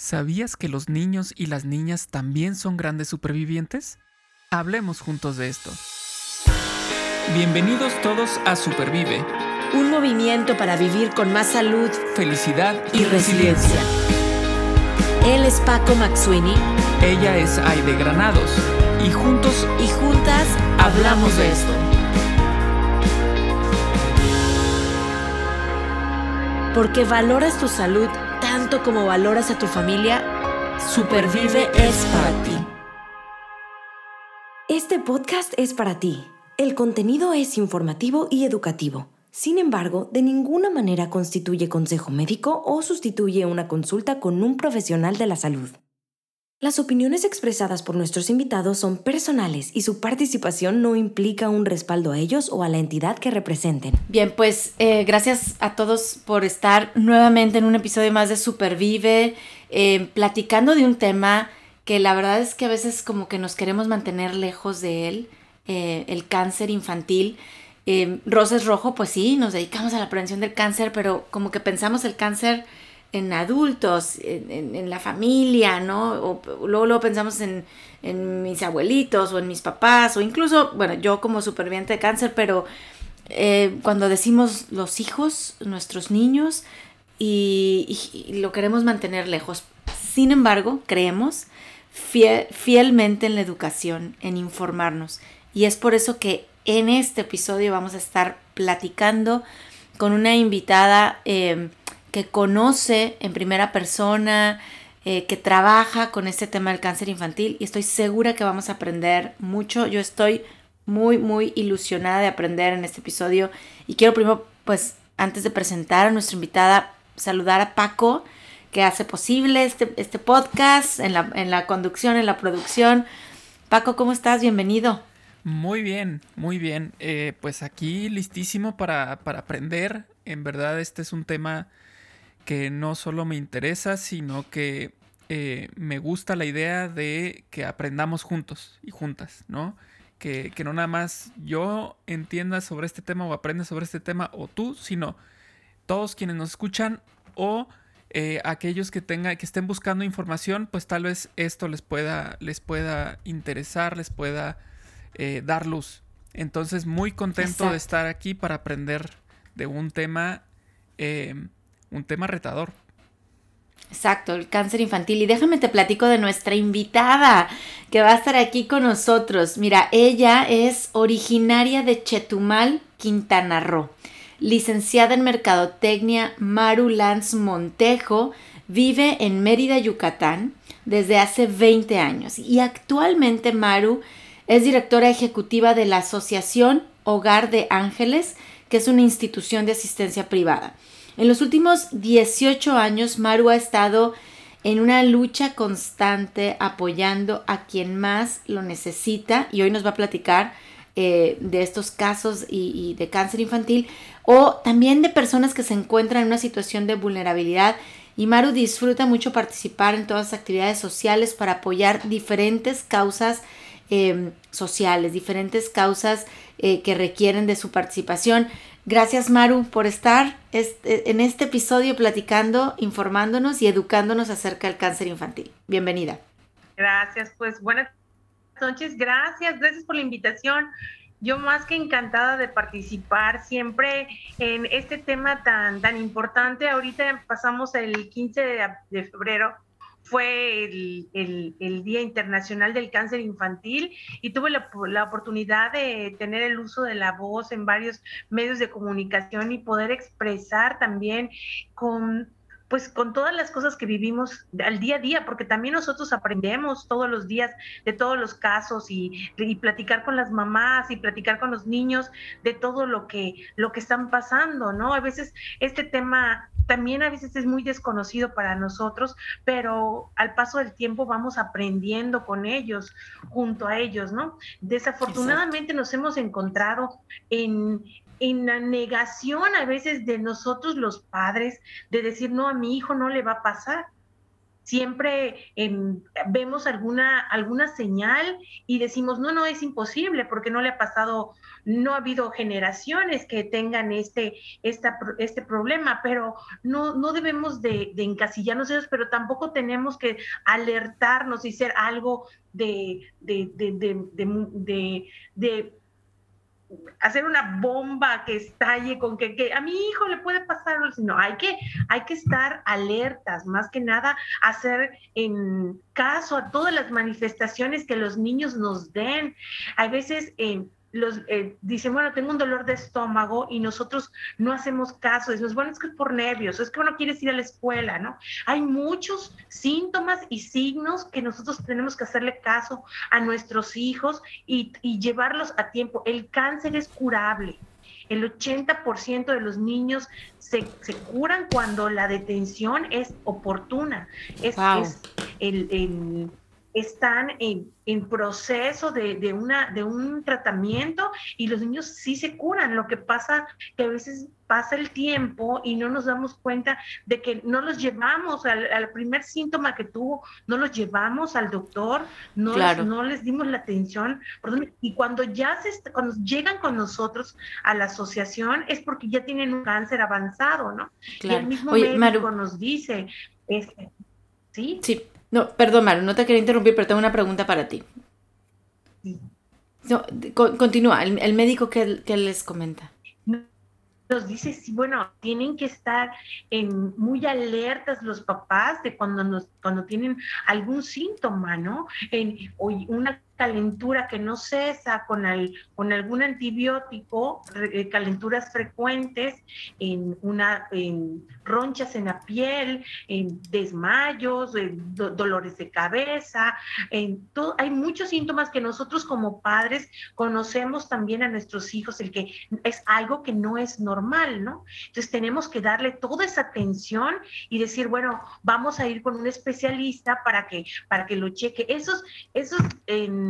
¿Sabías que los niños y las niñas también son grandes supervivientes? Hablemos juntos de esto. Bienvenidos todos a Supervive. Un movimiento para vivir con más salud, felicidad y, resiliencia. Él es Paco Maxuini. Ella es Aide Granados. Y juntos y juntas hablamos de esto. Porque valoras tu salud tanto como valoras a tu familia, Supervive es para ti. Este podcast es para ti. El contenido es informativo y educativo. Sin embargo, de ninguna manera constituye consejo médico o sustituye una consulta con un profesional de la salud. Las opiniones expresadas por nuestros invitados son personales y su participación no implica un respaldo a ellos o a la entidad que representen. Bien, pues eh, gracias a todos por estar nuevamente en un episodio más de Supervive, eh, platicando de un tema que la verdad es que a veces como que nos queremos mantener lejos de él, eh, el cáncer infantil. Roses Rojo, pues sí, nos dedicamos a la prevención del cáncer, pero como que pensamos el cáncer en adultos, en, la familia, ¿no? O, luego, pensamos en, mis abuelitos o en mis papás, o incluso, bueno, yo como superviviente de cáncer, pero eh, cuando decimos los hijos, nuestros niños, y, lo queremos mantener lejos. Sin embargo, creemos fielmente en la educación, en informarnos. Y es por eso que en este episodio vamos a estar platicando con una invitada eh, que conoce en primera persona, eh, que trabaja con este tema del cáncer infantil y estoy segura que vamos a aprender mucho. Yo estoy muy, muy ilusionada de aprender en este episodio y quiero primero, pues, antes de presentar a nuestra invitada, saludar a Paco, que hace posible este, este podcast en la, en la conducción, en la producción. Paco, ¿cómo estás? Bienvenido. Muy bien, muy bien. Eh, pues aquí listísimo para, para aprender. En verdad, este es un tema que no solo me interesa, sino que eh, me gusta la idea de que aprendamos juntos y juntas, ¿no? Que, no nada más yo entienda sobre este tema o aprenda sobre este tema o tú, sino todos quienes nos escuchan o eh, aquellos que tengan, que estén buscando información, pues tal vez esto les pueda, les pueda interesar, les pueda eh, dar luz. Entonces, muy contento de estar aquí para aprender de un tema un tema retador. Exacto, el cáncer infantil. Y déjame te platico de nuestra invitada que va a estar aquí con nosotros. Mira, ella es originaria de Chetumal, Quintana Roo. Licenciada en Mercadotecnia, Maru Lanz Montejo vive en Mérida, Yucatán, desde hace 20 años. Y actualmente Maru es directora ejecutiva de la Asociación Hogar de Ángeles, que es una institución de asistencia privada. En los últimos 18 años, Maru ha estado en una lucha constante apoyando a quien más lo necesita y hoy nos va a platicar eh, de estos casos y, de cáncer infantil o también de personas que se encuentran en una situación de vulnerabilidad y Maru disfruta mucho participar en todas las actividades sociales para apoyar diferentes causas eh, sociales, diferentes causas eh, que requieren de su participación. Gracias Maru por estar en este episodio platicando, informándonos y educándonos acerca del cáncer infantil. Bienvenida. Gracias, pues buenas noches, gracias, gracias por la invitación. Yo más que encantada de participar siempre en este tema tan, tan importante. Ahorita pasamos el 15 de febrero fue el, Día Internacional del Cáncer Infantil y tuve la, la, oportunidad de tener el uso de la voz en varios medios de comunicación y poder expresar también con pues con todas las cosas que vivimos al día a día, porque también nosotros aprendemos todos los días de todos los casos y, y, platicar con las mamás y platicar con los niños de todo lo que, lo que están pasando, ¿no? A veces este tema también a veces es muy desconocido para nosotros, pero al paso del tiempo vamos aprendiendo con ellos, junto a ellos, ¿no? Desafortunadamente nos hemos encontrado en, en la negación a veces de nosotros los padres de decir, no, a mi hijo no le va a pasar. siempre em, vemos alguna, alguna señal y decimos, no, no, es imposible porque no le ha pasado, no ha habido generaciones que tengan este, esta, este problema, pero no, no debemos de, encasillarnos pero tampoco tenemos que alertarnos y ser algo de hacer una bomba que estalle con que, que, a mi hijo le puede pasar, no, hay que, hay que estar alertas, más que nada hacer en caso a todas las manifestaciones que los niños nos den. Hay veces eh, los eh, dicen, bueno, tengo un dolor de estómago y nosotros no hacemos caso, decimos, bueno, es que es por nervios, es que no quieres ir a la escuela, ¿no? Hay muchos síntomas y signos que nosotros tenemos que hacerle caso a nuestros hijos y, y llevarlos a tiempo. El cáncer es curable. El 80% de los niños se, se, curan cuando la detención es oportuna. Es, es el, el están en, en proceso de, de, una, de un tratamiento y los niños sí se curan. Lo que pasa que a veces pasa el tiempo y no nos damos cuenta de que no los llevamos al, primer síntoma que tuvo, no los llevamos al doctor, no, les, no les dimos la atención. Y cuando ya se, cuando llegan con nosotros a la asociación es porque ya tienen un cáncer avanzado, ¿no? Y el mismo médico nos dice, este, ¿sí? Sí. No, perdón, Maru, no te quería interrumpir, pero tengo una pregunta para ti. No, continúa, el, médico que, les comenta. Nos dice, sí, bueno, tienen que estar en, muy alertas los papás de cuando, nos, cuando tienen algún síntoma, ¿no? En, o una calentura que no cesa con, con algún antibiótico, eh, calenturas frecuentes, en, una, en ronchas en la piel, en desmayos, en dolores de cabeza, en todo, hay muchos síntomas que nosotros como padres conocemos también a nuestros hijos, el que es algo que no es normal, ¿no? Entonces tenemos que darle toda esa atención y decir, bueno, vamos a ir con un especialista para que, para que lo cheque. Esos, esos en,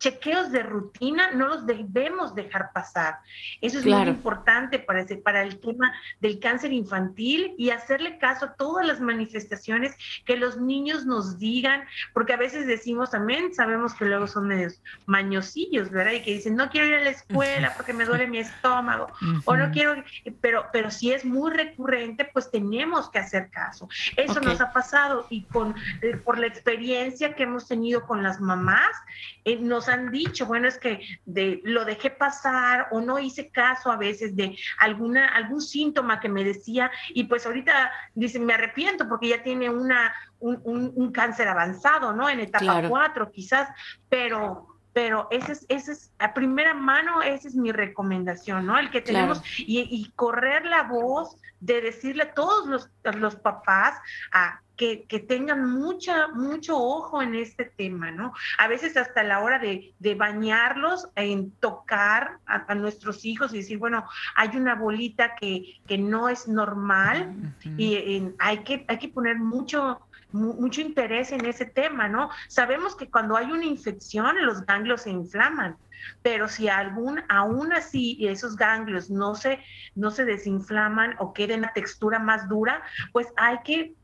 chequeos de rutina no los debemos dejar pasar. Eso es muy importante para, ese, para el tema del cáncer infantil y hacerle caso a todas las manifestaciones que los niños nos digan, porque a veces decimos también, sabemos que luego son medios mañosillos, ¿verdad? Y que dicen, no quiero ir a la escuela porque me duele mi estómago, o no quiero, pero, pero si es muy recurrente, pues tenemos que hacer caso. Eso nos ha pasado y con, eh, por la experiencia que hemos tenido con las mamás, eh, nos han dicho, bueno, es que de, lo dejé pasar o no hice caso a veces de alguna, algún síntoma que me decía y pues ahorita dicen, me arrepiento porque ya tiene una, un, cáncer avanzado, ¿no? En etapa 4 quizás, pero pero ese es, ese es, a primera mano, esa es mi recomendación, ¿no? El que tenemos y, correr la voz de decirle a todos los, los papás a que, tengan mucha, mucho ojo en este tema, ¿no? A veces hasta la hora de, bañarlos, en tocar a, nuestros hijos y decir, bueno, hay una bolita que, que no es normal y hay, que, hay que poner mucho, mucho interés en ese tema, ¿no? Sabemos que cuando hay una infección los ganglios se inflaman, pero si algún, aún así esos ganglios no se, no se desinflaman o queden a textura más dura, pues hay que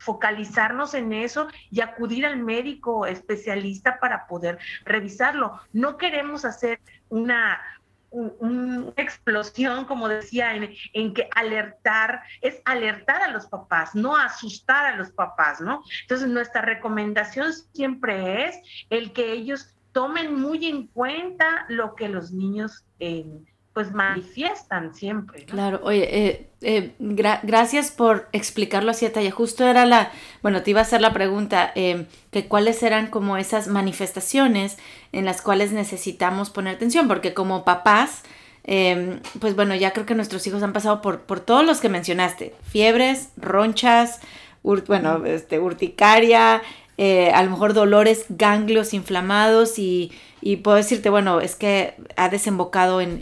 focalizarnos en eso y acudir al médico especialista para poder revisarlo. No queremos hacer una, una explosión, como decía, en, que alertar es alertar a los papás, no asustar a los papás, ¿no? Entonces, nuestra recomendación siempre es el que ellos tomen muy en cuenta lo que los niños eh, pues manifiestan siempre. Claro, oye, eh, eh, gracias por explicarlo así a detalle. Justo era la, bueno, te iba a hacer la pregunta, eh, que cuáles eran como esas manifestaciones en las cuales necesitamos poner atención, porque como papás, pues bueno, ya creo que nuestros hijos han pasado por, por todos los que mencionaste, fiebres, ronchas, bueno, este, urticaria, a lo mejor dolores, ganglios inflamados y y puedo decirte, bueno, es que ha desembocado en,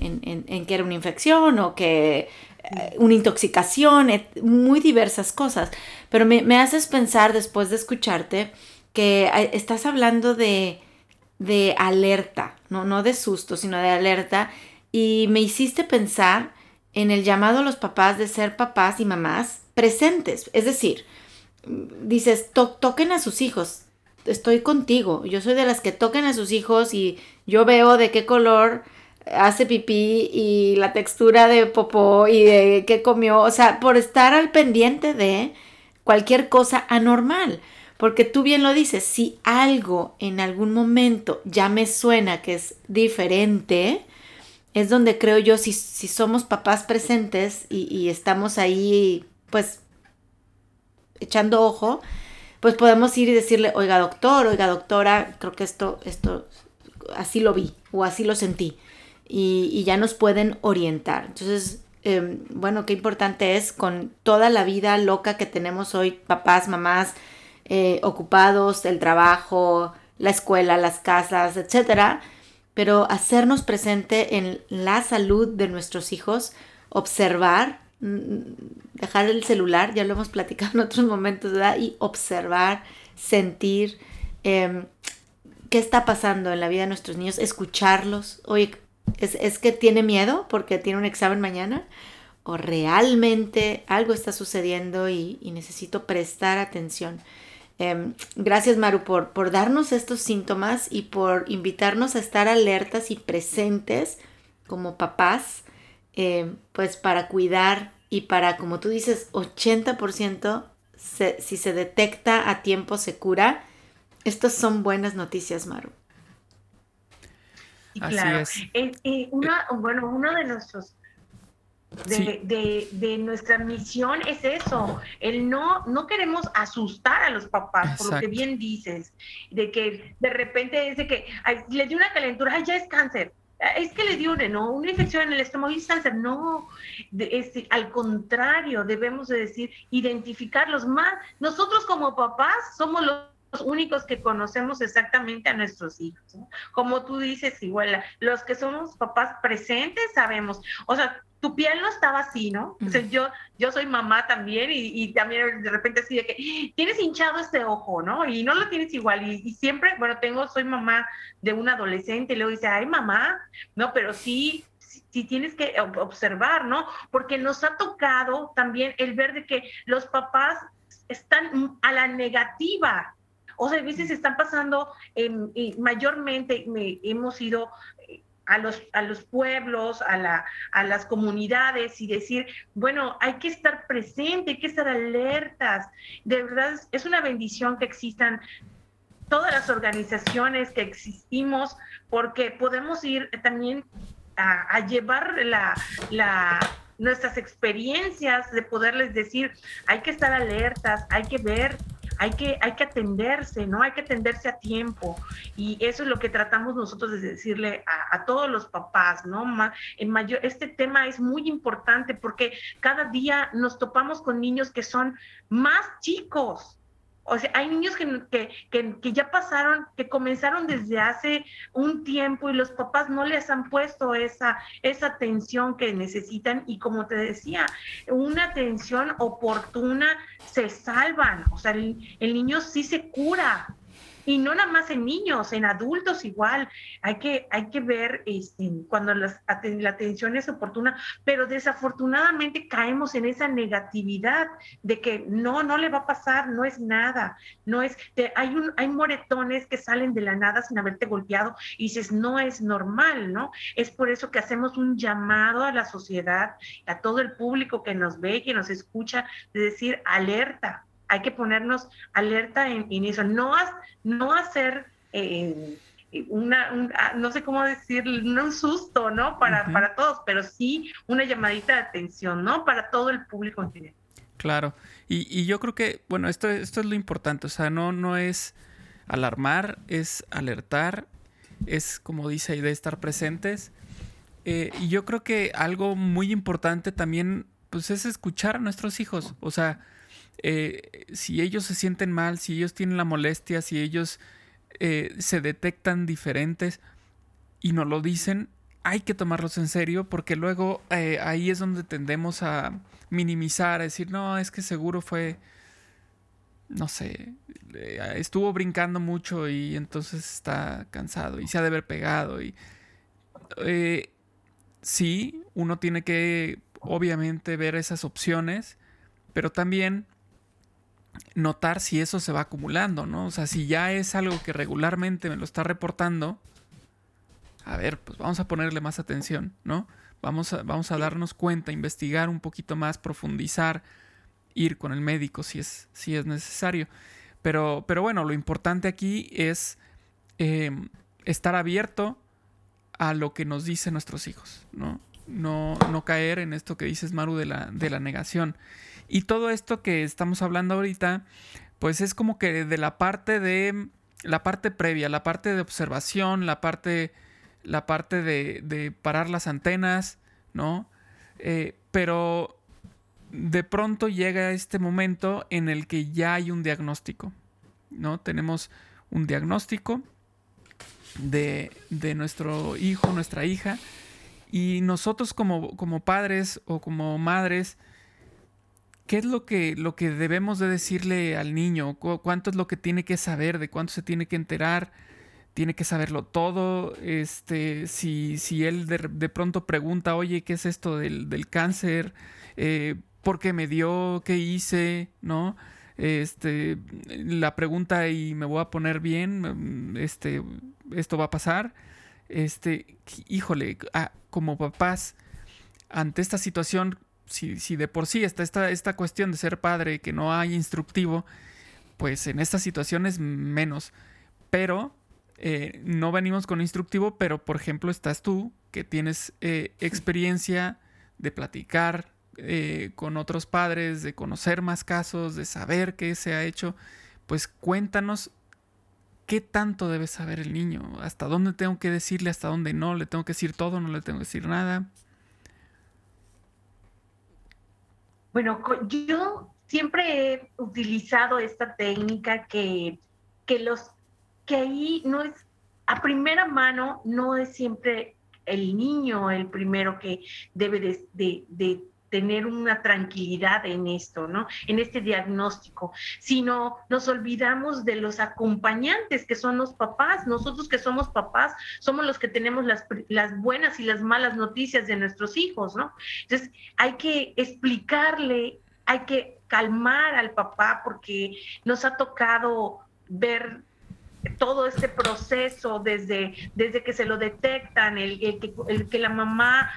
que era una infección o que eh, una intoxicación, muy diversas cosas. Pero me, haces pensar después de escucharte que estás hablando de, de alerta, ¿no? no de susto, sino de alerta. Y me hiciste pensar en el llamado a los papás de ser papás y mamás presentes. Es decir, dices, toquen a sus hijos, estoy contigo, yo soy de las que toquen a sus hijos y yo veo de qué color hace pipí y la textura de popó y de qué comió, o sea, por estar al pendiente de cualquier cosa anormal. Porque tú bien lo dices, si algo en algún momento ya me suena que es diferente, es donde creo yo, si, si somos papás presentes y, y, estamos ahí, pues, echando ojo, pues podemos ir y decirle, oiga doctor, oiga doctora, creo que esto, esto, así lo vi o así lo sentí. Y, y ya nos pueden orientar. Entonces, eh, bueno, qué importante es con toda la vida loca que tenemos hoy, papás, mamás, eh, ocupados, el trabajo, la escuela, las casas, etcétera, pero hacernos presente en la salud de nuestros hijos, observar, dejar el celular, ya lo hemos platicado en otros momentos, ¿verdad? Y observar, sentir em, qué está pasando en la vida de nuestros niños, escucharlos. Oye, ¿es, ¿es que tiene miedo porque tiene un examen mañana? ¿O realmente algo está sucediendo y, y necesito prestar atención? Em, gracias Maru por, por darnos estos síntomas y por invitarnos a estar alertas y presentes como papás, em, pues para cuidar y para, como tú dices, 80% si se detecta a tiempo se cura. Estas son buenas noticias, Maru. claro. Eh, eh, bueno, uno de nuestros de, de, nuestra misión es eso, el no, no queremos asustar a los papás, por lo que bien dices, de que de repente de que le dio una calentura, ay, ya es cáncer, es que le dio una, ¿no? una infección en el estómago y cáncer, no, es, al contrario, debemos de decir, identificarlos más, nosotros como papás somos los únicos que conocemos exactamente a nuestros hijos. Como tú dices, igual, los que somos papás presentes sabemos, o sea, tu piel no estaba así, ¿no? yo, yo soy mamá también y, también de repente así de que tienes hinchado este ojo, ¿no? Y no lo tienes igual. Y, siempre, bueno, tengo, soy mamá de un adolescente y luego dice, ay, mamá, ¿no? Pero sí, sí, tienes que observar, ¿no? Porque nos ha tocado también el ver de que los papás están a la negativa, o sea, a veces están pasando, y mayormente hemos ido a los, a los pueblos, a, la, a las comunidades y decir, bueno, hay que estar presente, hay que estar alertas. De verdad, es una bendición que existan todas las organizaciones que existimos, porque podemos ir también a, llevar la, la, nuestras experiencias, de poderles decir, hay que estar alertas, hay que ver hay que, hay que atenderse, ¿no? Hay que atenderse a tiempo. Y eso es lo que tratamos nosotros de decirle a, todos los papás, ¿no? en mayor, este tema es muy importante porque cada día nos topamos con niños que son más chicos, o sea, hay niños que, que, ya pasaron, que comenzaron desde hace un tiempo y los papás no les han puesto esa, esa atención que necesitan. Y como te decía, una atención oportuna se salvan, o sea, el, el niño sí se cura, y no nada más en niños, en adultos igual. Hay que, hay que ver este, cuando la atención es oportuna, pero desafortunadamente caemos en esa negatividad de que no, no le va a pasar, no es nada, no es, hay, un, hay moretones que salen de la nada sin haberte golpeado y dices, no es normal, ¿no? Es por eso que hacemos un llamado a la sociedad, a todo el público que nos ve, que nos escucha, de decir, alerta, hay que ponernos alerta en, eso, no, no hacer eh, una, ah, no sé cómo decir, no un susto, ¿no? Para, para todos, pero sí una llamadita de atención, ¿no? Para todo el público en general. Claro, y, y, yo creo que, bueno, esto, esto es lo importante, o sea, no, no es alarmar, es alertar, es, como dice ahí, de estar presentes. Eh, y yo creo que algo muy importante también, pues es escuchar a nuestros hijos, o sea, eh, si ellos se sienten mal, si ellos tienen la molestia, si ellos eh, se detectan diferentes y no lo dicen, hay que tomarlos en serio porque luego eh, ahí es donde tendemos a minimizar, a decir, no, es que seguro fue, no sé, estuvo brincando mucho y entonces está cansado y se ha de haber pegado. Y sí, uno tiene que obviamente ver esas opciones, pero también notar si eso se va acumulando, ¿no? O sea, si ya es algo que regularmente me lo está reportando, a ver, pues vamos a ponerle más atención, ¿no? Vamos a, vamos a darnos cuenta, investigar un poquito más, profundizar, ir con el médico si es, si es necesario. Pero, pero bueno, lo importante aquí es em, estar abierto a lo que nos dicen nuestros hijos, ¿no? No, no caer en esto que dices, Maru, de la, de la negación. Y todo esto que estamos hablando ahorita, pues es como que de la parte de la parte previa, la parte de observación, la parte, la parte de, de parar las antenas, ¿no? Eh, pero de pronto llega este momento en el que ya hay un diagnóstico, ¿no? Tenemos un diagnóstico de, de nuestro hijo, nuestra hija, y nosotros como, como padres o como madres, ¿qué es lo que, lo que debemos de decirle al niño? ¿Cuánto es lo que tiene que saber? ¿De cuánto se tiene que enterar? ¿Tiene que saberlo todo? Este, si, si él de, pronto pregunta, oye, ¿qué es esto del, del cáncer? Eh, ¿Por qué me dio? ¿Qué hice? ¿No? Este, la pregunta y me voy a poner bien, este, esto va a pasar este, híjole, ah, como papás, ante esta situación, si, si de por sí está esta, esta cuestión de ser padre, que no hay instructivo, pues en estas situaciones menos. Pero eh, no venimos con instructivo, pero por ejemplo estás tú, que tienes eh, experiencia de platicar eh, con otros padres, de conocer más casos, de saber qué se ha hecho, pues cuéntanos ¿qué tanto debe saber el niño? ¿Hasta dónde tengo que decirle? ¿Hasta dónde no? ¿Le tengo que decir todo? ¿No le tengo que decir nada? Bueno, yo siempre he utilizado esta técnica que, que los que ahí no es a primera mano no es siempre el niño el primero que debe de, de tener una tranquilidad en esto, ¿no? En este diagnóstico, sino nos olvidamos de los acompañantes que son los papás. Nosotros que somos papás somos los que tenemos las, las buenas y las malas noticias de nuestros hijos, ¿no? Entonces hay que explicarle, hay que calmar al papá porque nos ha tocado ver todo este proceso desde, desde que se lo detectan, el, que, el que la mamá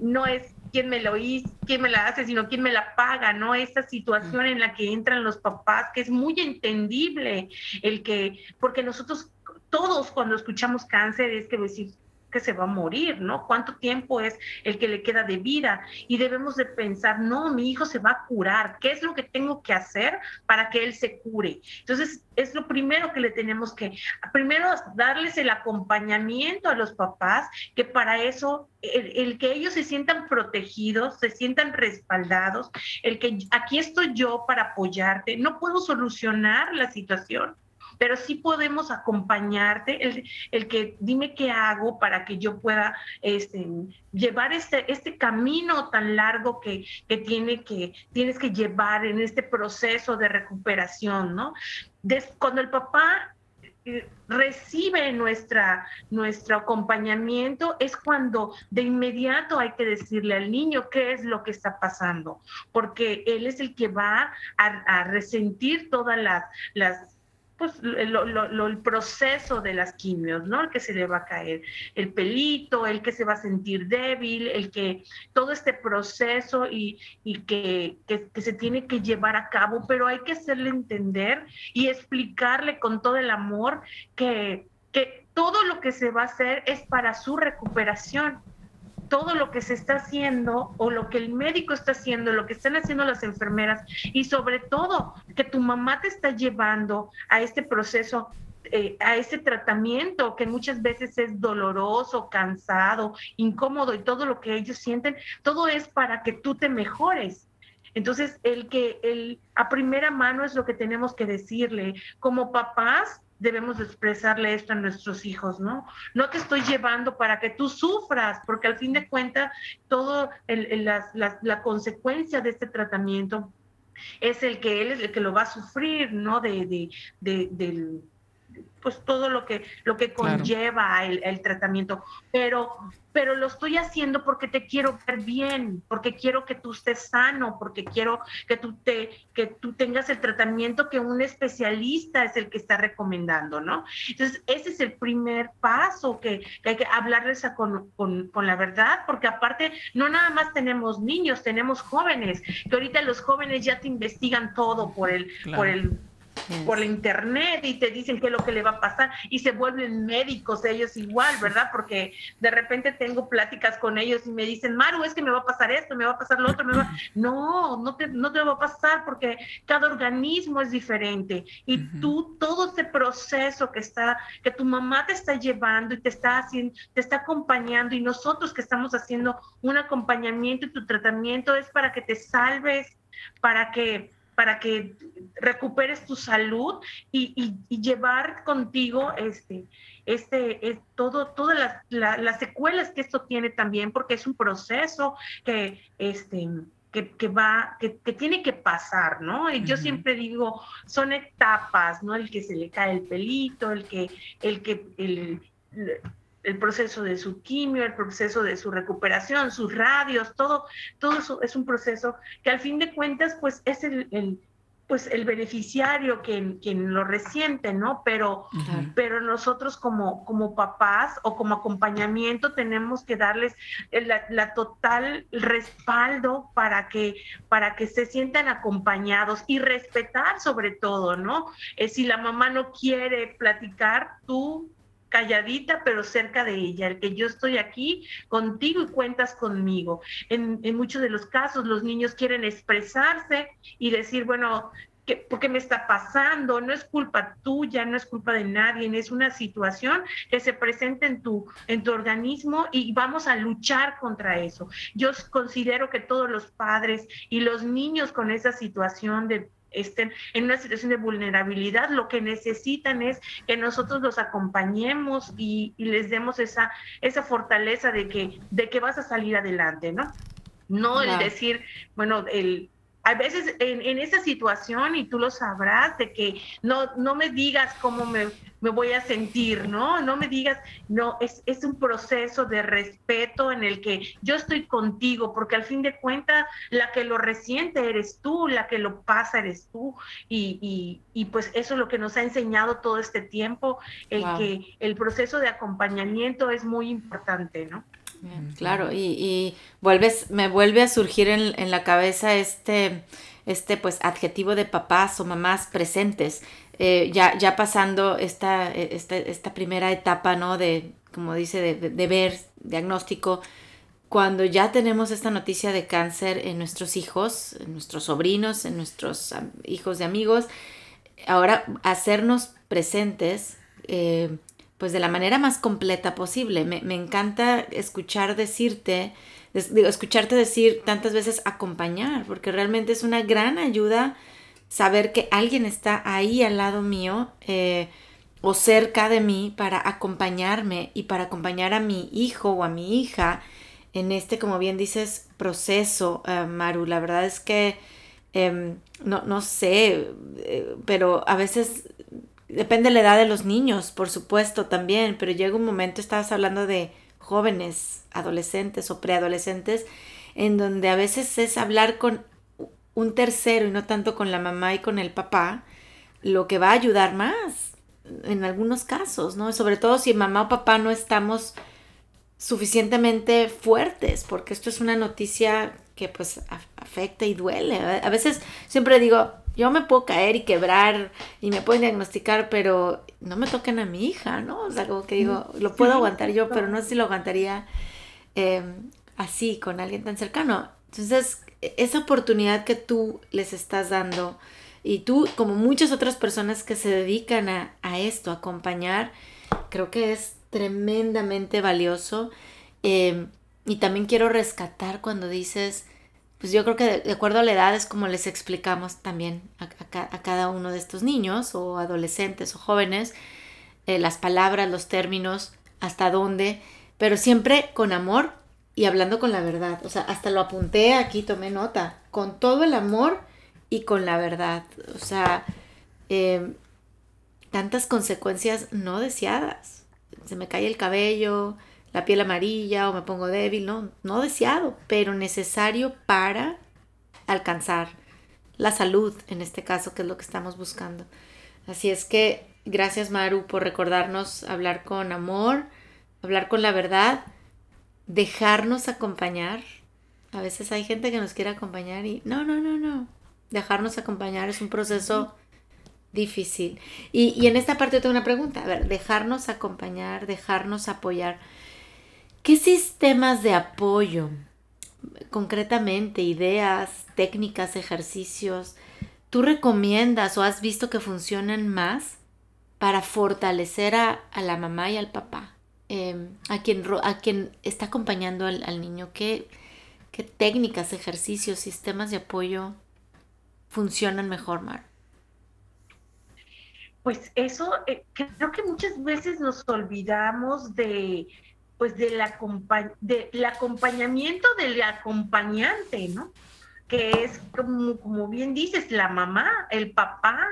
no es quién me lo hizo, quién me la hace, sino quién me la paga, ¿no? Esta situación en la que entran los papás, que es muy entendible, el que, porque nosotros todos cuando escuchamos cáncer es que decir, que se va a morir, ¿no? ¿Cuánto tiempo es el que le queda de vida? Y debemos de pensar, no, mi hijo se va a curar, ¿qué es lo que tengo que hacer para que él se cure? Entonces, es lo primero que le tenemos que, primero darles el acompañamiento a los papás, que para eso, el, el que ellos se sientan protegidos, se sientan respaldados, el que aquí estoy yo para apoyarte, no puedo solucionar la situación, pero sí podemos acompañarte, el, el, que dime qué hago para que yo pueda este, llevar este, este camino tan largo que, que, tiene que tienes que llevar en este proceso de recuperación, ¿no? cuando el papá eh, recibe nuestra, nuestro acompañamiento, es cuando de inmediato hay que decirle al niño qué es lo que está pasando, porque él es el que va a, a resentir todas las, las pues el proceso de las quimios, ¿no? El que se le va a caer el pelito, el que se va a sentir débil, el que todo este proceso y, que, que, se tiene que llevar a cabo, pero hay que hacerle entender y explicarle con todo el amor que, que todo lo que se va a hacer es para su recuperación todo lo que se está haciendo o lo que el médico está haciendo, lo que están haciendo las enfermeras y sobre todo que tu mamá te está llevando a este proceso eh, a este tratamiento que muchas veces es doloroso, cansado, incómodo y todo lo que ellos sienten, todo es para que tú te mejores. Entonces, el que el, a primera mano es lo que tenemos que decirle. Como papás, debemos expresarle esto a nuestros hijos, ¿no? No te estoy llevando para que tú sufras, porque al fin de cuentas, todo la, consecuencia de este tratamiento es el que él es el que lo va a sufrir, ¿no? De, de, pues todo lo que, lo que conlleva el, el, tratamiento, pero pero lo estoy haciendo porque te quiero ver bien, porque quiero que tú estés sano, porque quiero que tú, te, que tú tengas el tratamiento que un especialista es el que está recomendando, ¿no? Entonces, ese es el primer paso que, hay que hablarles con, con, con, la verdad, porque aparte, no nada más tenemos niños, tenemos jóvenes, que ahorita los jóvenes ya te investigan todo por el, por el por la internet y te dicen qué es lo que le va a pasar y se vuelven médicos ellos igual, ¿verdad? Porque de repente tengo pláticas con ellos y me dicen, Maru, es que me va a pasar esto, me va a pasar lo otro, me va... No, no te, no te va a pasar porque cada organismo es diferente y tú, todo este proceso que está, que tu mamá te está llevando y te está haciendo, te está acompañando y nosotros que estamos haciendo un acompañamiento y tu tratamiento es para que te salves, para que para que recuperes tu salud y, llevar contigo este, este, es todo, todas las, secuelas que esto tiene también, porque es un proceso que, este, que, va, que, tiene que pasar, ¿no? Y yo siempre digo, son etapas, ¿no? El que se le cae el pelito, el que, el que, el, el proceso de su quimio, el proceso de su recuperación, sus radios, todo, todo eso es un proceso que al fin de cuentas, pues es el, pues el beneficiario quien, quien lo resiente, ¿no? Pero, pero nosotros como, como papás o como acompañamiento tenemos que darles la, total respaldo para que, para que se sientan acompañados y respetar sobre todo, ¿no? Eh, si la mamá no quiere platicar, tú calladita, pero cerca de ella, el que yo estoy aquí contigo y cuentas conmigo. En, muchos de los casos los niños quieren expresarse y decir, bueno, ¿qué, ¿por qué me está pasando? No es culpa tuya, no es culpa de nadie, es una situación que se presenta en tu, en tu organismo y vamos a luchar contra eso. Yo considero que todos los padres y los niños con esa situación de estén en una situación de vulnerabilidad, lo que necesitan es que nosotros los acompañemos y, les demos esa, esa fortaleza de que, de que vas a salir adelante, ¿no? No el decir, bueno, el a veces en, en, esa situación, y tú lo sabrás, de que no, no me digas cómo me, me voy a sentir, ¿no? No me digas, no, es, es, un proceso de respeto en el que yo estoy contigo, porque al fin de cuentas la que lo resiente eres tú, la que lo pasa eres tú, y, y, y pues eso es lo que nos ha enseñado todo este tiempo, el que el proceso de acompañamiento es muy importante, ¿no? Claro, y, vuelves, me vuelve a surgir en, la cabeza este, este pues adjetivo de papás o mamás presentes, eh, ya, ya pasando esta, esta, esta, primera etapa, ¿no? De, como dice, de, de, ver, diagnóstico, cuando ya tenemos esta noticia de cáncer en nuestros hijos, en nuestros sobrinos, en nuestros hijos de amigos, ahora hacernos presentes, eh, pues de la manera más completa posible. Me, encanta escuchar decirte, digo, escucharte decir tantas veces acompañar, porque realmente es una gran ayuda saber que alguien está ahí al lado mío eh, o cerca de mí para acompañarme y para acompañar a mi hijo o a mi hija en este, como bien dices, proceso, eh, Maru. La verdad es que em, no, no sé, eh, pero a veces Depende de la edad de los niños, por supuesto, también, pero llega un momento, estabas hablando de jóvenes, adolescentes o preadolescentes, en donde a veces es hablar con un tercero y no tanto con la mamá y con el papá, lo que va a ayudar más en algunos casos, ¿no? Sobre todo si mamá o papá no estamos suficientemente fuertes, porque esto es una noticia que pues afecta y duele. A veces siempre digo, yo me puedo caer y quebrar y me pueden diagnosticar, pero no me toquen a mi hija, ¿no? O sea, como que digo, lo puedo aguantar yo, pero no sé si lo aguantaría em, así, con alguien tan cercano. Entonces, esa oportunidad que tú les estás dando y tú, como muchas otras personas que se dedican a, a esto, a acompañar, creo que es tremendamente valioso. Em, y también quiero rescatar cuando dices, pues yo creo que de, acuerdo a la edad es como les explicamos también a, cada uno de estos niños o adolescentes o jóvenes eh, las palabras, los términos, hasta dónde, pero siempre con amor y hablando con la verdad. O sea, hasta lo apunté aquí, tomé nota, con todo el amor y con la verdad. O sea, em, tantas consecuencias no deseadas. Se me cae el cabello, la piel amarilla o me pongo débil, no, no deseado, pero necesario para alcanzar la salud, en este caso, que es lo que estamos buscando. Así es que gracias Maru por recordarnos hablar con amor, hablar con la verdad, dejarnos acompañar. A veces hay gente que nos quiere acompañar y no, no, no, no. Dejarnos acompañar es un proceso difícil. Y, y en esta parte tengo una pregunta. A ver, dejarnos acompañar, dejarnos apoyar. ¿Qué sistemas de apoyo, concretamente, ideas, técnicas, ejercicios, tú recomiendas o has visto que funcionan más para fortalecer a, la mamá y al papá? Em, a, quien, a quien está acompañando al, niño. ¿Qué, ¿Qué, técnicas, ejercicios, sistemas de apoyo funcionan mejor, Mar? Pues eso, eh, creo que muchas veces nos olvidamos de, pues del, del acompañamiento del acompañante, ¿no? que es como, como, bien dices, la mamá, el papá.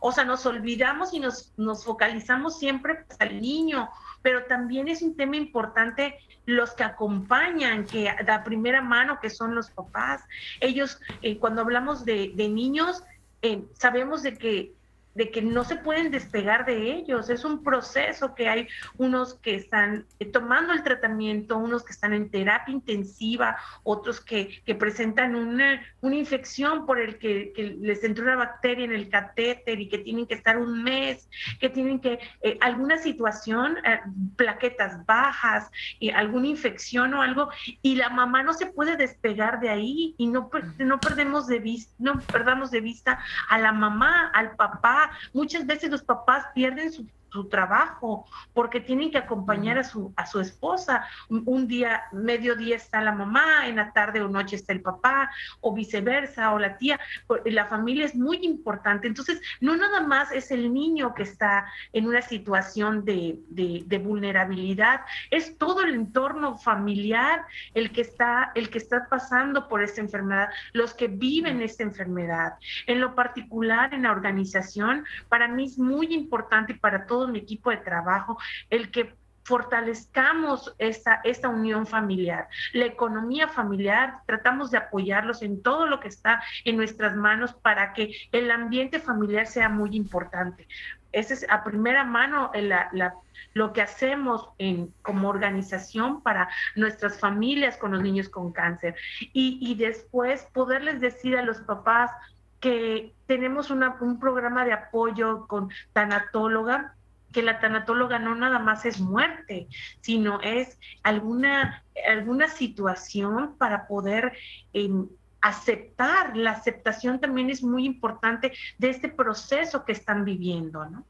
O sea, nos olvidamos y nos, nos focalizamos siempre pues, al niño, pero también es un tema importante los que acompañan, que da primera mano, que son los papás. Ellos, eh, cuando hablamos de, de niños, eh, sabemos de que de que no se pueden despegar de ellos. Es un proceso que hay unos que están eh, tomando el tratamiento, unos que están en terapia intensiva, otros que, presentan una, una, infección por el que, les entró una bacteria en el catéter y que tienen que estar un mes, que tienen que, eh, alguna situación, eh, plaquetas bajas, alguna infección o algo, y la mamá no se puede despegar de ahí y no, no perdemos de vista, no perdamos de vista a la mamá, al papá, Muchas veces los papás pierden su su trabajo, porque tienen que acompañar a su, a su esposa. Un día, mediodía está la mamá, en la tarde o noche está el papá, o viceversa, o la tía. La familia es muy importante. Entonces, no nada más es el niño que está en una situación de, de, vulnerabilidad, es todo el entorno familiar el que está, el que está pasando por esta enfermedad, los que viven esta enfermedad. En lo particular, en la organización, para mí es muy importante y para todos mi equipo de trabajo, el que fortalezcamos esta, esta unión familiar, la economía familiar, tratamos de apoyarlos en todo lo que está en nuestras manos para que el ambiente familiar sea muy importante. Esa es a primera mano la, lo que hacemos en, como organización para nuestras familias con los niños con cáncer. Y, y después poderles decir a los papás que tenemos una, un programa de apoyo con tanatóloga que la tanatóloga no nada más es muerte, sino es alguna, alguna situación para poder em, aceptar. La aceptación también es muy importante de este proceso que están viviendo, ¿no?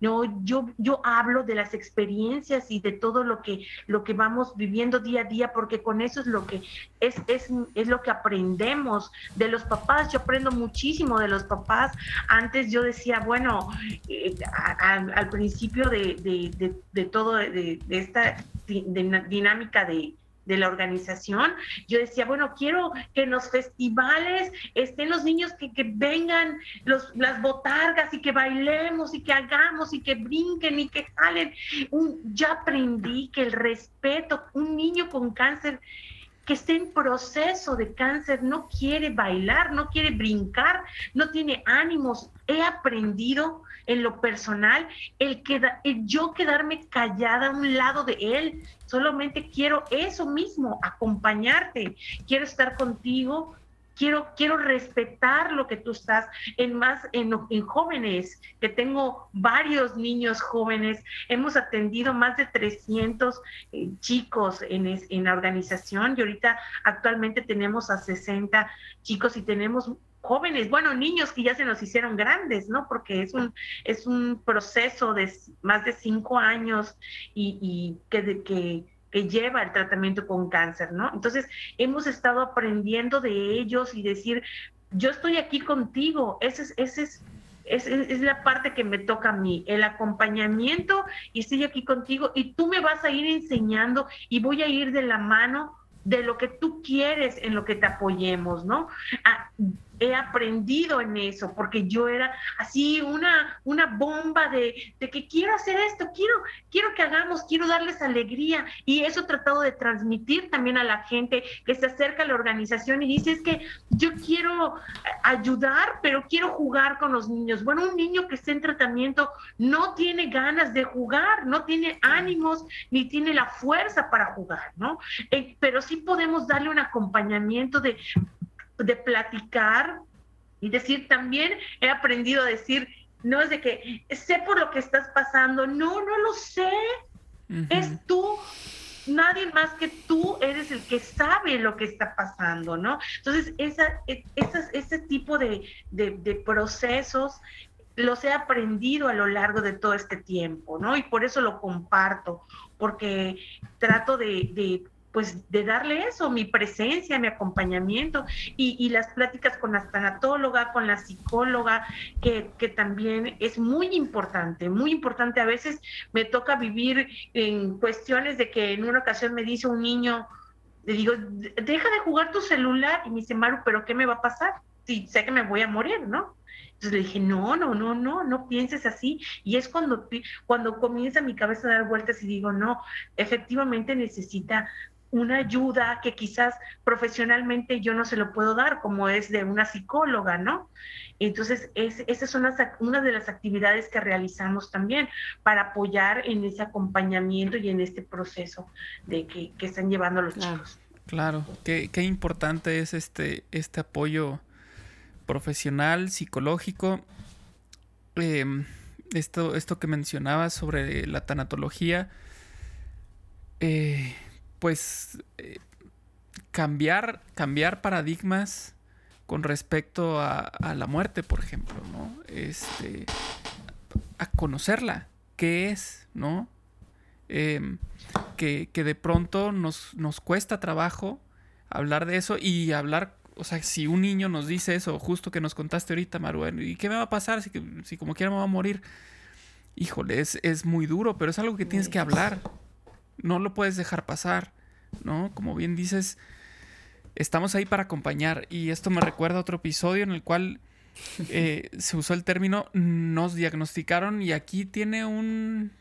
No, yo, yo hablo de las experiencias y de todo lo que, lo que vamos viviendo día a día, porque con eso es lo que es, es, es lo que aprendemos de los papás. Yo aprendo muchísimo de los papás. Antes yo decía, bueno, eh, al principio de, de, de, todo, de, esta dinámica de, de la organización, yo decía, bueno, quiero que en los festivales estén los niños que, que vengan los, las botargas y que bailemos y que hagamos y que brinquen y que jalen. Un, ya aprendí que el respeto, un niño con cáncer que esté en proceso de cáncer no quiere bailar, no quiere brincar, no tiene ánimos. He aprendido en lo personal, el, queda, el yo quedarme callada a un lado de él, solamente quiero eso mismo, acompañarte, quiero estar contigo, quiero, quiero respetar lo que tú estás en más en, en, jóvenes, que tengo varios niños jóvenes, hemos atendido más de 300 eh, chicos en, en la organización y ahorita actualmente tenemos a 60 chicos y tenemos jóvenes, bueno, niños que ya se nos hicieron grandes, ¿no? Porque es un, es un proceso de más de cinco años y, que, que, que, lleva el tratamiento con cáncer, ¿no? Entonces, hemos estado aprendiendo de ellos y decir, yo estoy aquí contigo, ese es, ese es es, es, la parte que me toca a mí, el acompañamiento y estoy aquí contigo y tú me vas a ir enseñando y voy a ir de la mano de lo que tú quieres en lo que te apoyemos, ¿no? Ah, he aprendido en eso, porque yo era así una, una bomba de, de, que quiero hacer esto, quiero, quiero que hagamos, quiero darles alegría. Y eso he tratado de transmitir también a la gente que se acerca a la organización y dice, es que yo quiero ayudar, pero quiero jugar con los niños. Bueno, un niño que esté en tratamiento no tiene ganas de jugar, no tiene ánimos, ni tiene la fuerza para jugar, ¿no? Eh, pero sí podemos darle un acompañamiento de de platicar y decir, también he aprendido a decir, no es de que sé por lo que estás pasando, no, no lo sé, es tú, nadie más que tú eres el que sabe lo que está pasando, ¿no? Entonces, esa, e, ese tipo de, procesos los he aprendido a lo largo de todo este tiempo, ¿no? Y por eso lo comparto, porque trato de pues de darle eso, mi presencia, mi acompañamiento y, las pláticas con la tanatóloga, con la psicóloga, que, que, también es muy importante, muy importante. A veces me toca vivir en cuestiones de que en una ocasión me dice un niño, le digo, deja de jugar tu celular y me dice, Maru, pero ¿qué me va a pasar? Si sé que me voy a morir, ¿no? Entonces le dije, no, no, no, no, no pienses así. Y es cuando, cuando comienza mi cabeza a dar vueltas y digo, no, efectivamente necesita una ayuda que quizás profesionalmente yo no se lo puedo dar, como es de una psicóloga, ¿no? Entonces, es, esa es una, de las actividades que realizamos también para apoyar en ese acompañamiento y en este proceso de que, están llevando los chicos. Claro, qué, qué, importante es este, este apoyo profesional, psicológico. Em, esto, esto que mencionabas sobre la tanatología. Eh, pues eh, cambiar, cambiar paradigmas con respecto a, la muerte, por ejemplo, ¿no? Este, a conocerla, qué es, ¿no? Em, que, de pronto nos, nos cuesta trabajo hablar de eso y hablar, o sea, si un niño nos dice eso, justo que nos contaste ahorita, Maru, ¿y qué me va a pasar si, si como quiera me va a morir? Híjole, es, es muy duro, pero es algo que tienes que hablar, no lo puedes dejar pasar, ¿no? Como bien dices, estamos ahí para acompañar. Y esto me recuerda a otro episodio en el cual eh, se usó el término nos diagnosticaron y aquí tiene un,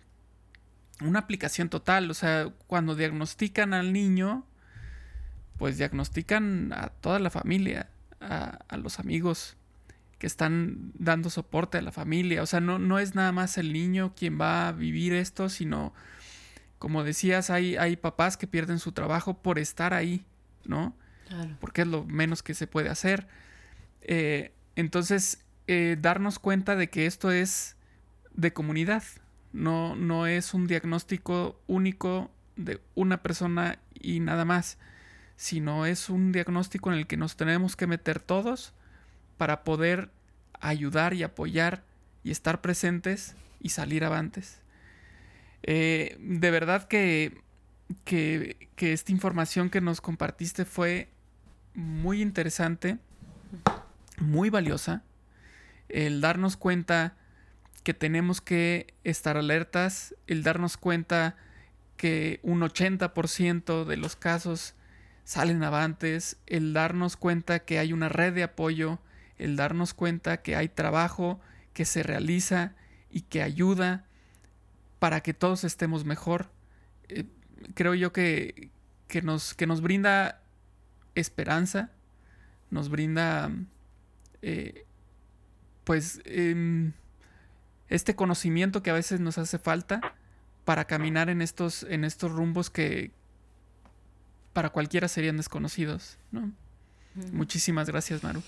una aplicación total. O sea, cuando diagnostican al niño, pues diagnostican a toda la familia, a, a los amigos que están dando soporte a la familia. O sea, no, no es nada más el niño quien va a vivir esto, sino como decías, hay, hay papás que pierden su trabajo por estar ahí, ¿no? Claro. Porque es lo menos que se puede hacer. Eh, entonces, eh, darnos cuenta de que esto es de comunidad, no, no es un diagnóstico único de una persona y nada más, sino es un diagnóstico en el que nos tenemos que meter todos para poder ayudar y apoyar y estar presentes y salir avantes. Eh, de verdad que, que, esta información que nos compartiste fue muy interesante, muy valiosa. El darnos cuenta que tenemos que estar alertas, el darnos cuenta que un 80% de los casos salen avantes, el darnos cuenta que hay una red de apoyo, el darnos cuenta que hay trabajo que se realiza y que ayuda para que todos estemos mejor. Eh, creo yo que, nos, que nos brinda esperanza, nos brinda eh, pues em, este conocimiento que a veces nos hace falta para caminar en estos, en estos rumbos que para cualquiera serían desconocidos. Muchísimas gracias, Maru.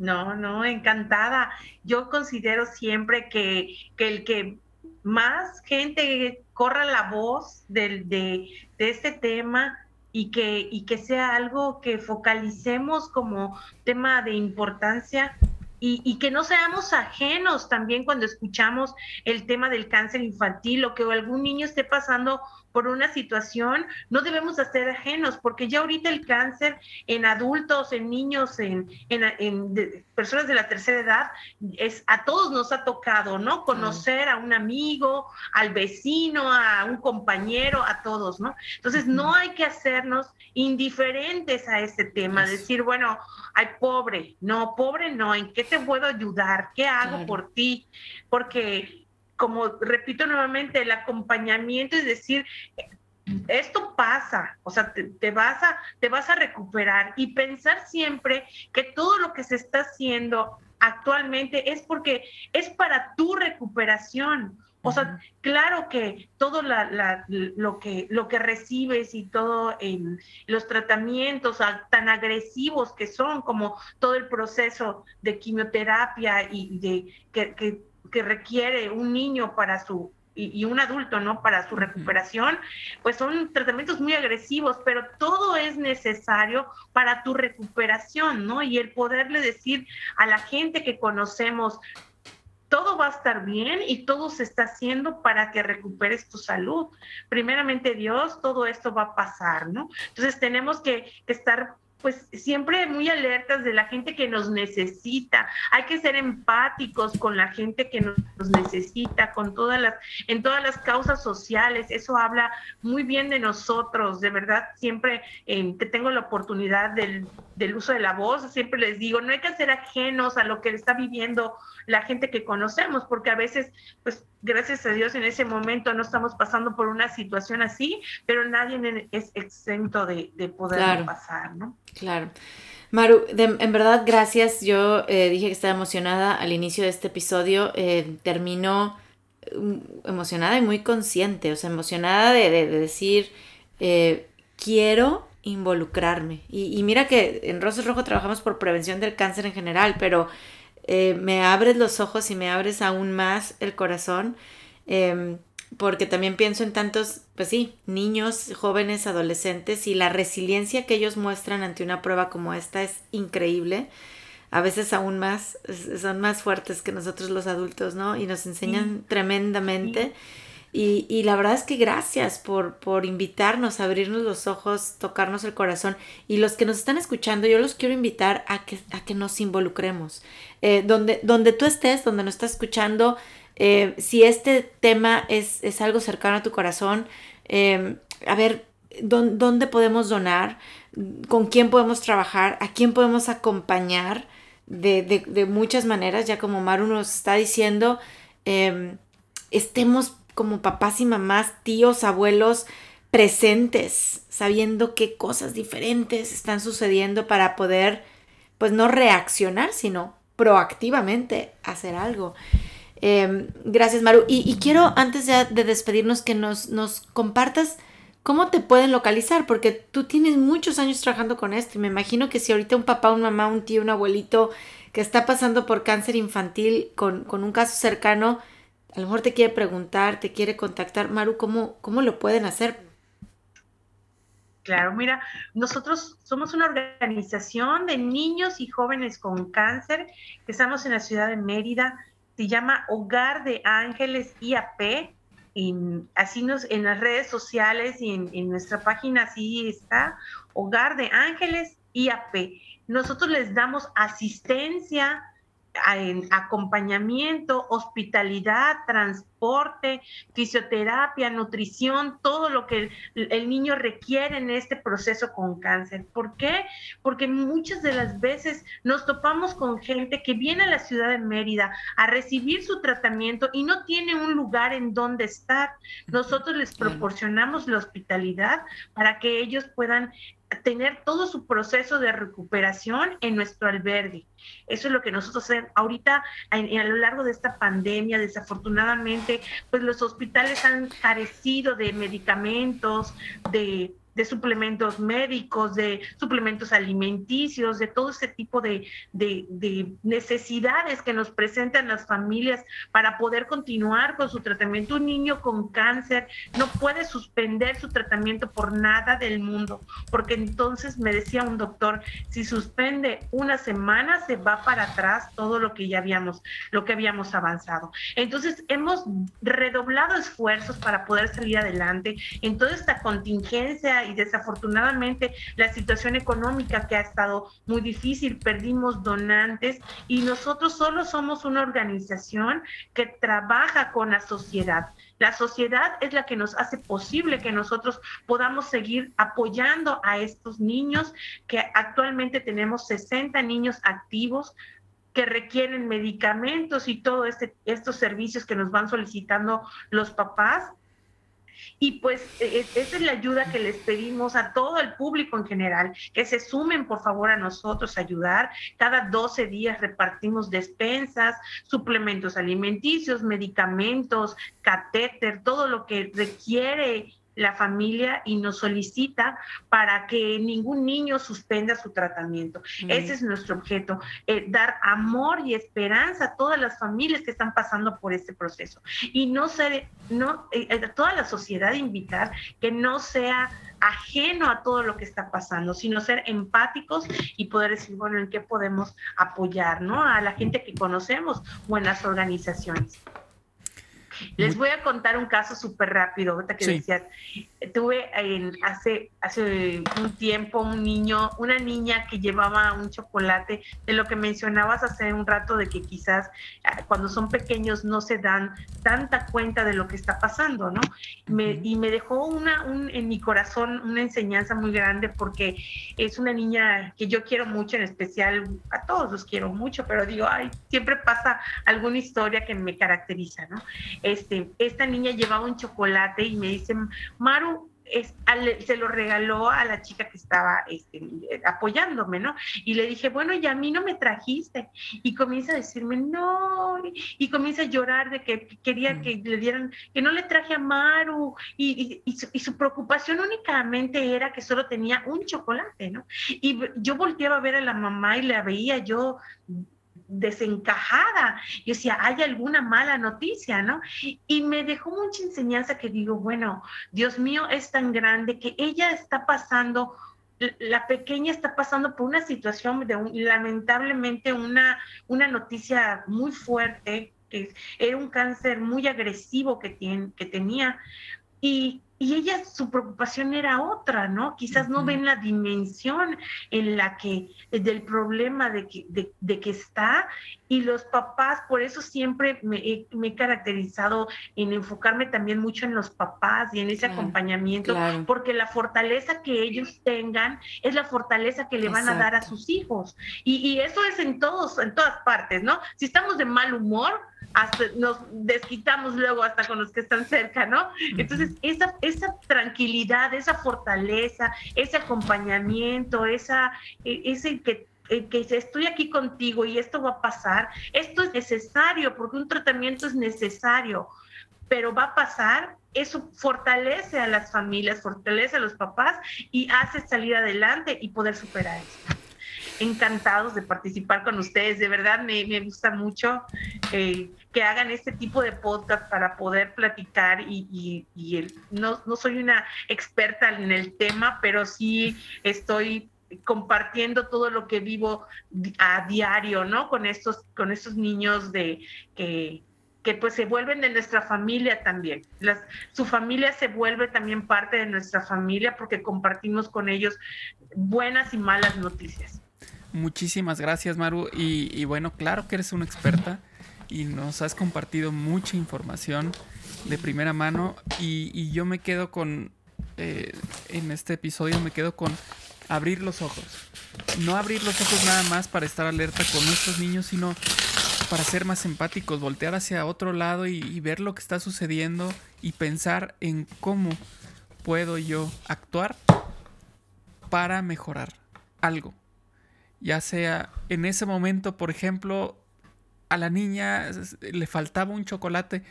No, no, encantada. Yo considero siempre que, el que más gente corra la voz de, de, este tema y que, y que sea algo que focalicemos como tema de importancia y, y, que no seamos ajenos también cuando escuchamos el tema del cáncer infantil o que algún niño esté pasando por una situación, no debemos hacer ajenos, porque ya ahorita el cáncer en adultos, en niños, en, en, personas de la tercera edad, es, a todos nos ha tocado, ¿no? Conocer a un amigo, al vecino, a un compañero, a todos, ¿no? Entonces, no hay que hacernos indiferentes a este tema, decir, bueno, ay, pobre, no, pobre no, ¿en qué te puedo ayudar? ¿Qué hago por ti? Porque como repito nuevamente, el acompañamiento es decir, esto pasa, o sea, te, vas a, te vas a recuperar y pensar siempre que todo lo que se está haciendo actualmente es porque es para tu recuperación. O sea, claro que todo lo, que, lo que recibes y todo en los tratamientos tan agresivos que son, como todo el proceso de quimioterapia y de que, que que requiere un niño para su y, un adulto, ¿no? Para su recuperación, pues son tratamientos muy agresivos, pero todo es necesario para tu recuperación, ¿no? Y el poderle decir a la gente que conocemos, todo va a estar bien y todo se está haciendo para que recuperes tu salud. Primeramente Dios, todo esto va a pasar, ¿no? Entonces tenemos que, que estar pues siempre muy alertas de la gente que nos necesita. Hay que ser empáticos con la gente que nos, necesita, con todas las, en todas las causas sociales. Eso habla muy bien de nosotros, de verdad. Siempre eh, que tengo la oportunidad del, del uso de la voz, siempre les digo, no hay que ser ajenos a lo que está viviendo la gente que conocemos, porque a veces, pues gracias a Dios en ese momento no estamos pasando por una situación así, pero nadie es exento de, de poder pasar, ¿no? Claro. Maru, en verdad, gracias. Yo eh, dije que estaba emocionada al inicio de este episodio. Eh, terminó mm, emocionada y muy consciente, o sea, emocionada de, decir, eh, quiero involucrarme. Y, y, mira que en Rosas Rojo trabajamos por prevención del cáncer en general, pero eh, me abres los ojos y me abres aún más el corazón, em, porque también pienso en tantos, pues sí, niños, jóvenes, adolescentes y la resiliencia que ellos muestran ante una prueba como esta es increíble. A veces aún más, son más fuertes que nosotros los adultos, ¿no? Y nos enseñan tremendamente. Y, la verdad es que gracias por, por invitarnos abrirnos los ojos, tocarnos el corazón. Y los que nos están escuchando, yo los quiero invitar a que, a que nos involucremos. Eh, donde, donde tú estés, donde nos estás escuchando, eh, si este tema es, es, algo cercano a tu corazón, eh, a ver, ¿dónde podemos donar? ¿Con quién podemos trabajar? ¿A quién podemos acompañar? De, de, de muchas maneras, ya como Maru nos está diciendo, estemos como papás y mamás, tíos, abuelos, presentes, sabiendo qué cosas diferentes están sucediendo para poder, pues no reaccionar, sino proactivamente hacer algo. Em, gracias, Maru. Y, quiero, antes ya de despedirnos, que nos, nos compartas cómo te pueden localizar, porque tú tienes muchos años trabajando con esto y me imagino que si ahorita un papá, una mamá, un tío, un abuelito que está pasando por cáncer infantil con, con un caso cercano, a lo mejor te quiere preguntar, te quiere contactar, Maru, ¿cómo, cómo lo pueden hacer? Claro, mira, nosotros somos una organización de niños y jóvenes con cáncer que estamos en la ciudad de Mérida. Se llama Hogar de Ángeles IAP. Y así nos, en las redes sociales y en, en nuestra página así está, Hogar de Ángeles IAP. Nosotros les damos asistencia en acompañamiento, hospitalidad, transporte, fisioterapia, nutrición, todo lo que el, niño requiere en este proceso con cáncer. ¿Por qué? Porque muchas de las veces nos topamos con gente que viene a la ciudad de Mérida a recibir su tratamiento y no tiene un lugar en donde estar. Nosotros les proporcionamos la hospitalidad para que ellos puedan tener todo su proceso de recuperación en nuestro albergue. Eso es lo que nosotros hacemos. Ahorita, a, a, lo largo de esta pandemia, desafortunadamente, pues los hospitales han carecido de medicamentos, de de suplementos médicos, de suplementos alimenticios, de todo ese tipo de, de, necesidades que nos presentan las familias para poder continuar con su tratamiento. Un niño con cáncer no puede suspender su tratamiento por nada del mundo, porque entonces me decía un doctor, si suspende una semana se va para atrás todo lo que ya habíamos, lo que habíamos avanzado. Entonces hemos redoblado esfuerzos para poder salir adelante en toda esta contingencia y desafortunadamente la situación económica que ha estado muy difícil, perdimos donantes y nosotros solo somos una organización que trabaja con la sociedad. La sociedad es la que nos hace posible que nosotros podamos seguir apoyando a estos niños, que actualmente tenemos 60 niños activos que requieren medicamentos y todos este, estos servicios que nos van solicitando los papás y pues e, e, esa es la ayuda que les pedimos a todo el público en general, que se sumen por favor a nosotros a ayudar. Cada 12 días repartimos despensas, suplementos alimenticios, medicamentos, catéter, todo lo que requiere la familia y nos solicita para que ningún niño suspenda su tratamiento. Ese es nuestro objeto, eh, dar amor y esperanza a todas las familias que están pasando por este proceso. Y no ser, no, eh, a toda la sociedad invitar que no sea ajeno a todo lo que está pasando, sino ser empáticos y poder decir, bueno, en qué podemos apoyar, ¿no? A la gente que conocemos o en las organizaciones. Les voy a contar un caso súper rápido, ahorita que decías, tuve en, hace, hace un tiempo un niño, una niña que llevaba un chocolate, de lo que mencionabas hace un rato, de que quizás ah, cuando son pequeños no se dan tanta cuenta de lo que está pasando, ¿no? y me dejó una, un, en mi corazón una enseñanza muy grande porque es una niña que yo quiero mucho, en especial a todos los quiero mucho, pero digo, ay, siempre pasa alguna historia que me caracteriza, ¿no? Este, esta niña llevaba un chocolate y me dice, Maru, se lo regaló a la chica que estaba este, apoyándome, ¿no? Y le dije, bueno, y a mí no me trajiste. Y comienza a decirme, no, y, comienza a llorar de que quería mm. que le dieran, que no le traje a Maru, y, y, su, preocupación únicamente era que solo tenía un chocolate, ¿no? Y yo volteaba a ver a la mamá y la veía yo desencajada. Yo decía, hay alguna mala noticia, ¿no? Y me dejó mucha enseñanza que digo, bueno, Dios mío es tan grande que ella está pasando la pequeña está pasando por una situación de lamentablemente una, una noticia muy fuerte, que era un cáncer muy agresivo que, tiene, que tenía. Y, y ella, su preocupación era otra, ¿no? Quizás no ven la dimensión en la que, del problema de que, de, que está, y los papás, por eso siempre me he, caracterizado en enfocarme también mucho en los papás y en ese acompañamiento, porque la fortaleza que ellos tengan es la fortaleza que le van a dar a sus hijos. Y, y eso es en todos, en todas partes, ¿no? Si estamos de mal humor, hasta nos desquitamos luego hasta con los que están cerca, ¿no? Entonces, esa, esa tranquilidad, esa fortaleza, ese acompañamiento, esa, e, ese que que estoy aquí contigo y esto va a pasar, esto es necesario porque un tratamiento es necesario, pero va a pasar, eso fortalece a las familias, fortalece a los papás y hace salir adelante y poder superar eso encantados de participar con ustedes. De verdad, me, gusta mucho eh, que hagan este tipo de podcast para poder platicar y, no, no soy una experta en el tema, pero sí estoy compartiendo todo lo que vivo a diario, ¿no? Con estos, con estos niños de que, que pues se vuelven de nuestra familia también. Su familia se vuelve también parte de nuestra familia porque compartimos con ellos buenas y malas noticias. Muchísimas gracias, Maru. Y, bueno, claro que eres una experta y nos has compartido mucha información de primera mano. Y, yo me quedo con, eh, en este episodio, me quedo con abrir los ojos. No abrir los ojos nada más para estar alerta con nuestros niños, sino para ser más empáticos, voltear hacia otro lado y ver lo que está sucediendo y pensar en cómo puedo yo actuar para mejorar algo ya sea en ese momento, por ejemplo, a la niña le faltaba un chocolate.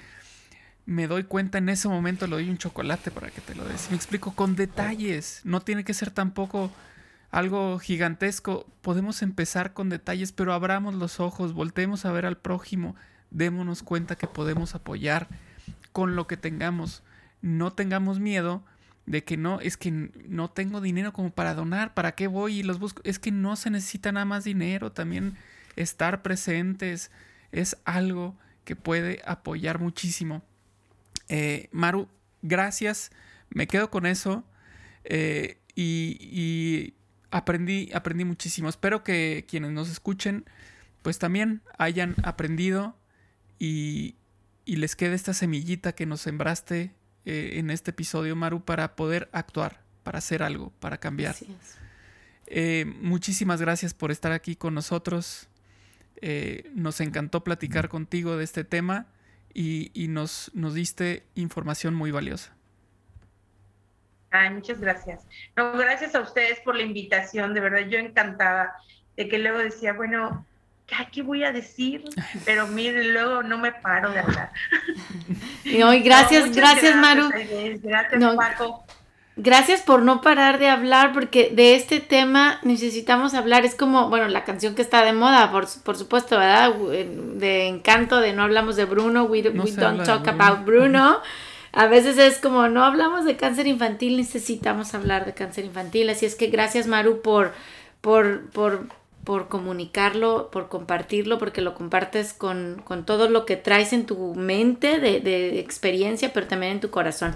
me doy cuenta en ese momento, le doy un chocolate para que te lo des. Me explico con detalles. No tiene que ser tampoco algo gigantesco. Podemos empezar con detalles, pero abramos los ojos, volteemos a ver al prójimo, démonos cuenta que podemos apoyar con lo que tengamos. No tengamos miedo de que no, es que no tengo dinero como para donar, ¿para qué voy y los busco? Es que no se necesita nada más dinero, también estar presentes es algo que puede apoyar muchísimo. Eh, Maru, gracias, me quedo con eso eh, y, aprendí, aprendí muchísimo. Espero que quienes nos escuchen pues también hayan aprendido y, y les quede esta semillita que nos sembraste eh, en este episodio, Maru, para poder actuar, para hacer algo, para cambiar. Eh, muchísimas gracias por estar aquí con nosotros. Eh, nos encantó platicar contigo de este tema y, nos, nos diste información muy valiosa. Ay, muchas gracias. No, gracias a ustedes por la invitación, de verdad, yo encantada de que luego decía, bueno, ¿qué voy a decir? Pero mire, luego no me paro de hablar. No, y gracias, gracias, Maru. Gracias, Paco. Gracias por no parar de hablar, porque de este tema necesitamos hablar. Es como, bueno, la canción que está de moda, por, por supuesto, ¿verdad? De encanto, de no hablamos de Bruno, we, don't talk about Bruno. A veces es como, no hablamos de cáncer infantil, necesitamos hablar de cáncer infantil. Así es que gracias, Maru, por, por, por por comunicarlo, por compartirlo, porque lo compartes con, todo lo que traes en tu mente de, experiencia, pero también en tu corazón.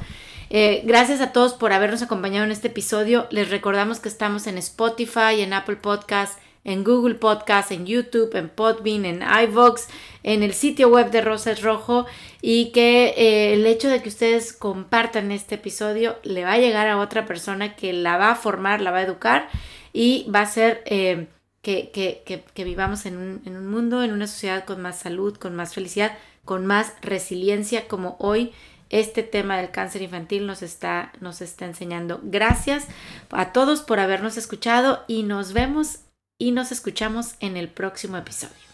Eh, gracias a todos por habernos acompañado en este episodio. Les recordamos que estamos en Spotify, en Apple Podcasts, en Google Podcasts, en YouTube, en Podbean, en iVoox, en el sitio web de Rosas Rojo y que eh, el hecho de que ustedes compartan este episodio le va a llegar a otra persona que la va a formar, la va a educar y va a ser... Eh, que, vivamos en un, en un, mundo, en una sociedad con más salud, con más felicidad, con más resiliencia, como hoy este tema del cáncer infantil nos está, nos está enseñando. Gracias a todos por habernos escuchado y nos vemos y nos escuchamos en el próximo episodio.